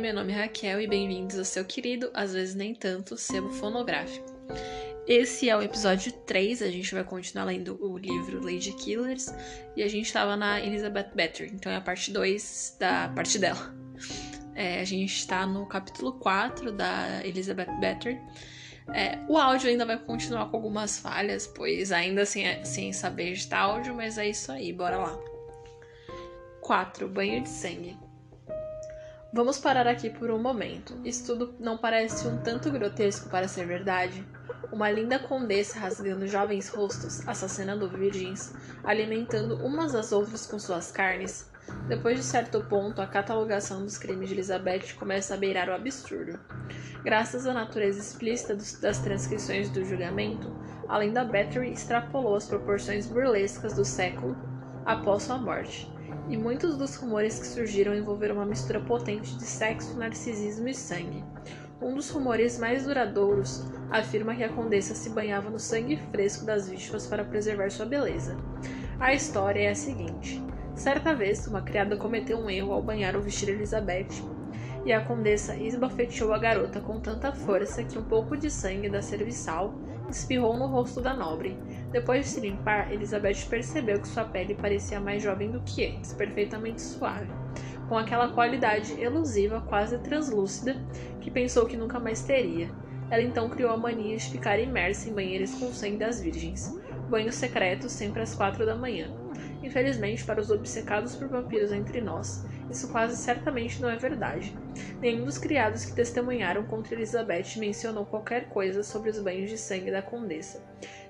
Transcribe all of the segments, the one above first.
meu nome é Raquel e bem-vindos ao seu querido, às vezes nem tanto, sebo fonográfico. Esse é o episódio 3, a gente vai continuar lendo o livro Lady Killers e a gente estava na Elizabeth Battery, então é a parte 2 da parte dela. É, a gente está no capítulo 4 da Elizabeth Battery. É, o áudio ainda vai continuar com algumas falhas, pois ainda sem, sem saber de áudio, mas é isso aí, bora lá. 4. Banho de sangue. Vamos parar aqui por um momento. Isso tudo não parece um tanto grotesco para ser verdade? Uma linda condessa rasgando jovens rostos, assassinando virgens, alimentando umas às outras com suas carnes. Depois de certo ponto, a catalogação dos crimes de Elizabeth começa a beirar o absurdo. Graças à natureza explícita das transcrições do julgamento, além da Battery extrapolou as proporções burlescas do século após sua morte e muitos dos rumores que surgiram envolveram uma mistura potente de sexo, narcisismo e sangue. Um dos rumores mais duradouros afirma que a condessa se banhava no sangue fresco das vítimas para preservar sua beleza. A história é a seguinte: certa vez, uma criada cometeu um erro ao banhar ou vestir Elizabeth, e a condessa esbofeteou a garota com tanta força que um pouco de sangue da serviçal espirrou no rosto da nobre. Depois de se limpar, Elizabeth percebeu que sua pele parecia mais jovem do que antes, perfeitamente suave, com aquela qualidade elusiva, quase translúcida, que pensou que nunca mais teria. Ela então criou a mania de ficar imersa em banheiros com sangue das virgens, banhos secretos sempre às quatro da manhã. Infelizmente, para os obcecados por vampiros entre nós, isso quase certamente não é verdade. Nenhum dos criados que testemunharam contra Elizabeth mencionou qualquer coisa sobre os banhos de sangue da condessa.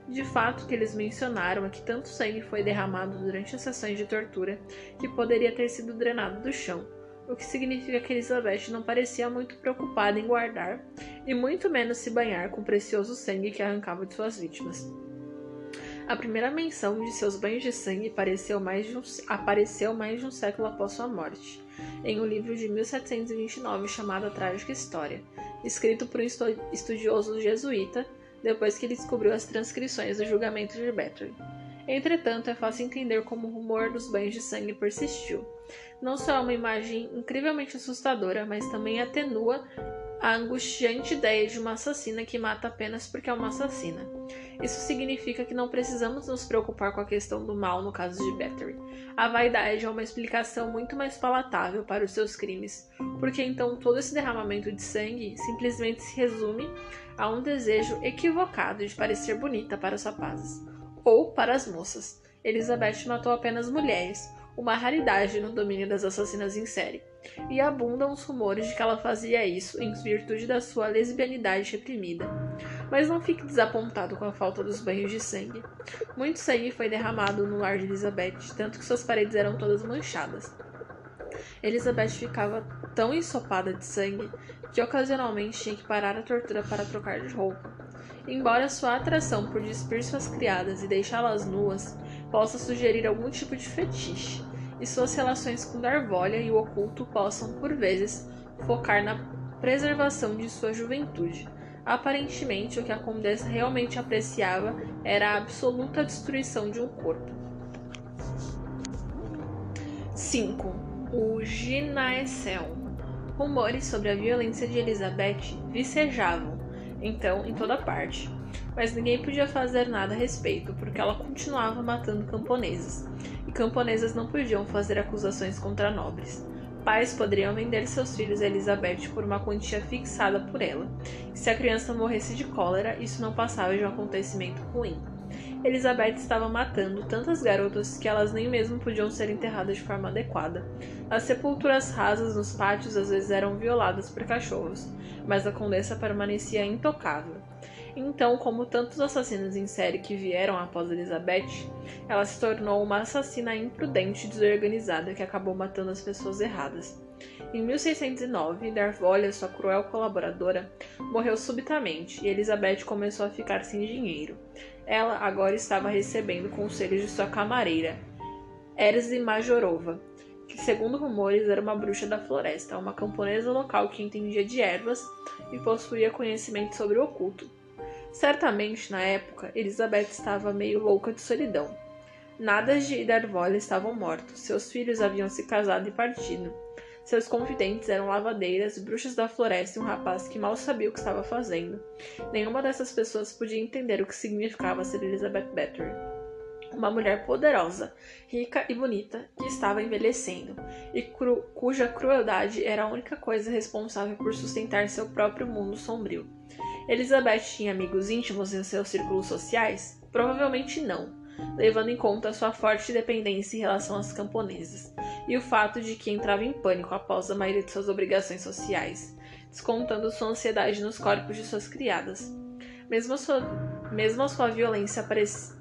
De fato, o que eles mencionaram é que tanto sangue foi derramado durante as sessões de tortura que poderia ter sido drenado do chão, o que significa que Elizabeth não parecia muito preocupada em guardar e muito menos se banhar com o precioso sangue que arrancava de suas vítimas. A primeira menção de seus banhos de sangue apareceu mais de um, apareceu mais de um século após sua morte, em um livro de 1729 chamado A Trágica História, escrito por um estudioso jesuíta depois que ele descobriu as transcrições do julgamento de Bathory. Entretanto, é fácil entender como o rumor dos banhos de sangue persistiu. Não só é uma imagem incrivelmente assustadora, mas também atenua a angustiante ideia de uma assassina que mata apenas porque é uma assassina. Isso significa que não precisamos nos preocupar com a questão do mal no caso de Battery. A vaidade é uma explicação muito mais palatável para os seus crimes, porque então todo esse derramamento de sangue simplesmente se resume a um desejo equivocado de parecer bonita para os rapazes ou para as moças. Elizabeth matou apenas mulheres, uma raridade no domínio das assassinas em série, e abundam os rumores de que ela fazia isso em virtude da sua lesbianidade reprimida. Mas não fique desapontado com a falta dos banhos de sangue. Muito sangue foi derramado no lar de Elizabeth, tanto que suas paredes eram todas manchadas. Elizabeth ficava tão ensopada de sangue que ocasionalmente tinha que parar a tortura para trocar de roupa. Embora sua atração por despir suas criadas e deixá-las nuas possa sugerir algum tipo de fetiche, e suas relações com Darvolha e o oculto possam, por vezes, focar na preservação de sua juventude. Aparentemente, o que a condessa realmente apreciava era a absoluta destruição de um corpo. 5. O Ginaecel. Rumores sobre a violência de Elizabeth vicejavam, então, em toda parte. Mas ninguém podia fazer nada a respeito, porque ela continuava matando camponeses, e camponesas não podiam fazer acusações contra nobres. Pais poderiam vender seus filhos a Elizabeth por uma quantia fixada por ela, e se a criança morresse de cólera, isso não passava de um acontecimento ruim. Elizabeth estava matando tantas garotas que elas nem mesmo podiam ser enterradas de forma adequada. As sepulturas rasas nos pátios às vezes eram violadas por cachorros, mas a condessa permanecia intocável. Então, como tantos assassinos em série que vieram após Elizabeth, ela se tornou uma assassina imprudente e desorganizada que acabou matando as pessoas erradas. Em 1609, Darvolha, sua cruel colaboradora, morreu subitamente e Elizabeth começou a ficar sem dinheiro. Ela agora estava recebendo conselhos de sua camareira, Erzy Majorova, que, segundo rumores, era uma bruxa da floresta, uma camponesa local que entendia de ervas e possuía conhecimento sobre o oculto. Certamente, na época, Elizabeth estava meio louca de solidão. Nadas de Darvolha estavam mortos, seus filhos haviam se casado e partido. Seus confidentes eram lavadeiras, bruxas da floresta e um rapaz que mal sabia o que estava fazendo. Nenhuma dessas pessoas podia entender o que significava ser Elizabeth Bathory. Uma mulher poderosa, rica e bonita, que estava envelhecendo, e cru cuja crueldade era a única coisa responsável por sustentar seu próprio mundo sombrio. Elizabeth tinha amigos íntimos em seus círculos sociais? Provavelmente não levando em conta sua forte dependência em relação às camponesas e o fato de que entrava em pânico após a maioria de suas obrigações sociais, descontando sua ansiedade nos corpos de suas criadas. Mesmo a sua, mesmo a sua violência parece,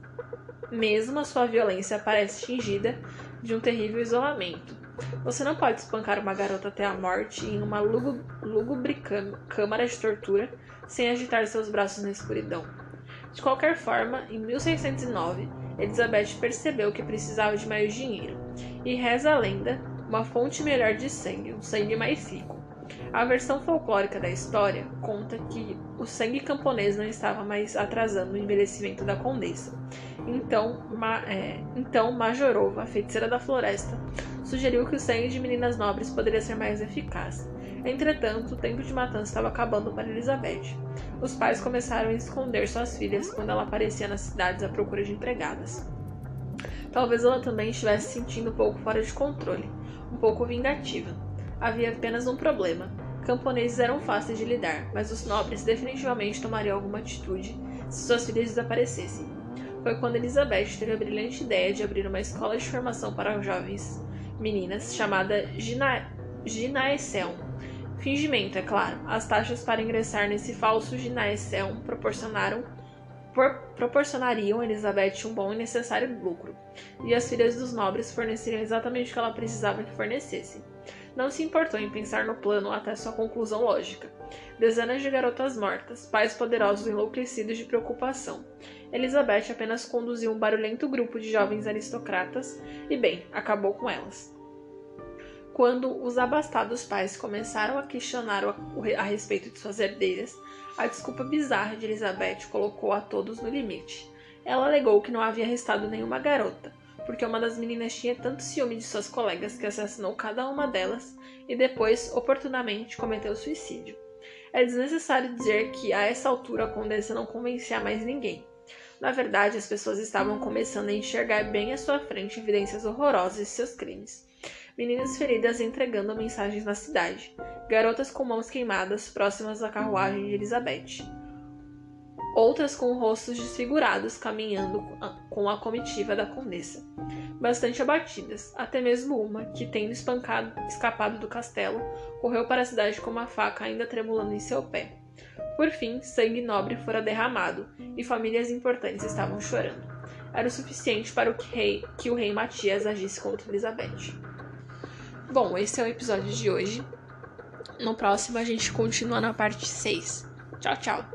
mesmo a sua violência parece tingida de um terrível isolamento. Você não pode espancar uma garota até a morte em uma lúgubre câmara de tortura sem agitar seus braços na escuridão. De qualquer forma, em 1609, Elizabeth percebeu que precisava de mais dinheiro, e reza a lenda, uma fonte melhor de sangue, um sangue mais rico. A versão folclórica da história conta que o sangue camponês não estava mais atrasando o envelhecimento da condessa. Então, Ma, é, então Majorova, feiticeira da floresta, sugeriu que o sangue de meninas nobres poderia ser mais eficaz. Entretanto, o tempo de matança estava acabando para Elizabeth. Os pais começaram a esconder suas filhas quando ela aparecia nas cidades à procura de empregadas. Talvez ela também estivesse se sentindo um pouco fora de controle, um pouco vingativa. Havia apenas um problema. Camponeses eram fáceis de lidar, mas os nobres definitivamente tomariam alguma atitude se suas filhas desaparecessem. Foi quando Elizabeth teve a brilhante ideia de abrir uma escola de formação para jovens meninas chamada Gina Ginaeselm Fingimento, é claro. As taxas para ingressar nesse falso ginásio proporcionaram por, proporcionariam a Elizabeth um bom e necessário lucro, e as filhas dos nobres forneceriam exatamente o que ela precisava que fornecessem. Não se importou em pensar no plano até sua conclusão lógica. Dezenas de garotas mortas, pais poderosos enlouquecidos de preocupação. Elizabeth apenas conduziu um barulhento grupo de jovens aristocratas e, bem, acabou com elas. Quando os abastados pais começaram a questionar a respeito de suas herdeiras, a desculpa bizarra de Elizabeth colocou a todos no limite. Ela alegou que não havia arrestado nenhuma garota, porque uma das meninas tinha tanto ciúme de suas colegas que assassinou cada uma delas e depois, oportunamente, cometeu suicídio. É desnecessário dizer que a essa altura a condessa não convencia mais ninguém. Na verdade, as pessoas estavam começando a enxergar bem à sua frente evidências horrorosas de seus crimes meninas feridas entregando mensagens na cidade, garotas com mãos queimadas próximas à carruagem de Elizabeth, outras com rostos desfigurados caminhando com a comitiva da condessa, bastante abatidas, até mesmo uma que, tendo espancado, escapado do castelo, correu para a cidade com uma faca ainda tremulando em seu pé. Por fim, sangue nobre fora derramado e famílias importantes estavam chorando. Era o suficiente para que, rei, que o rei Matias agisse contra Elizabeth. Bom, esse é o episódio de hoje. No próximo a gente continua na parte 6. Tchau, tchau.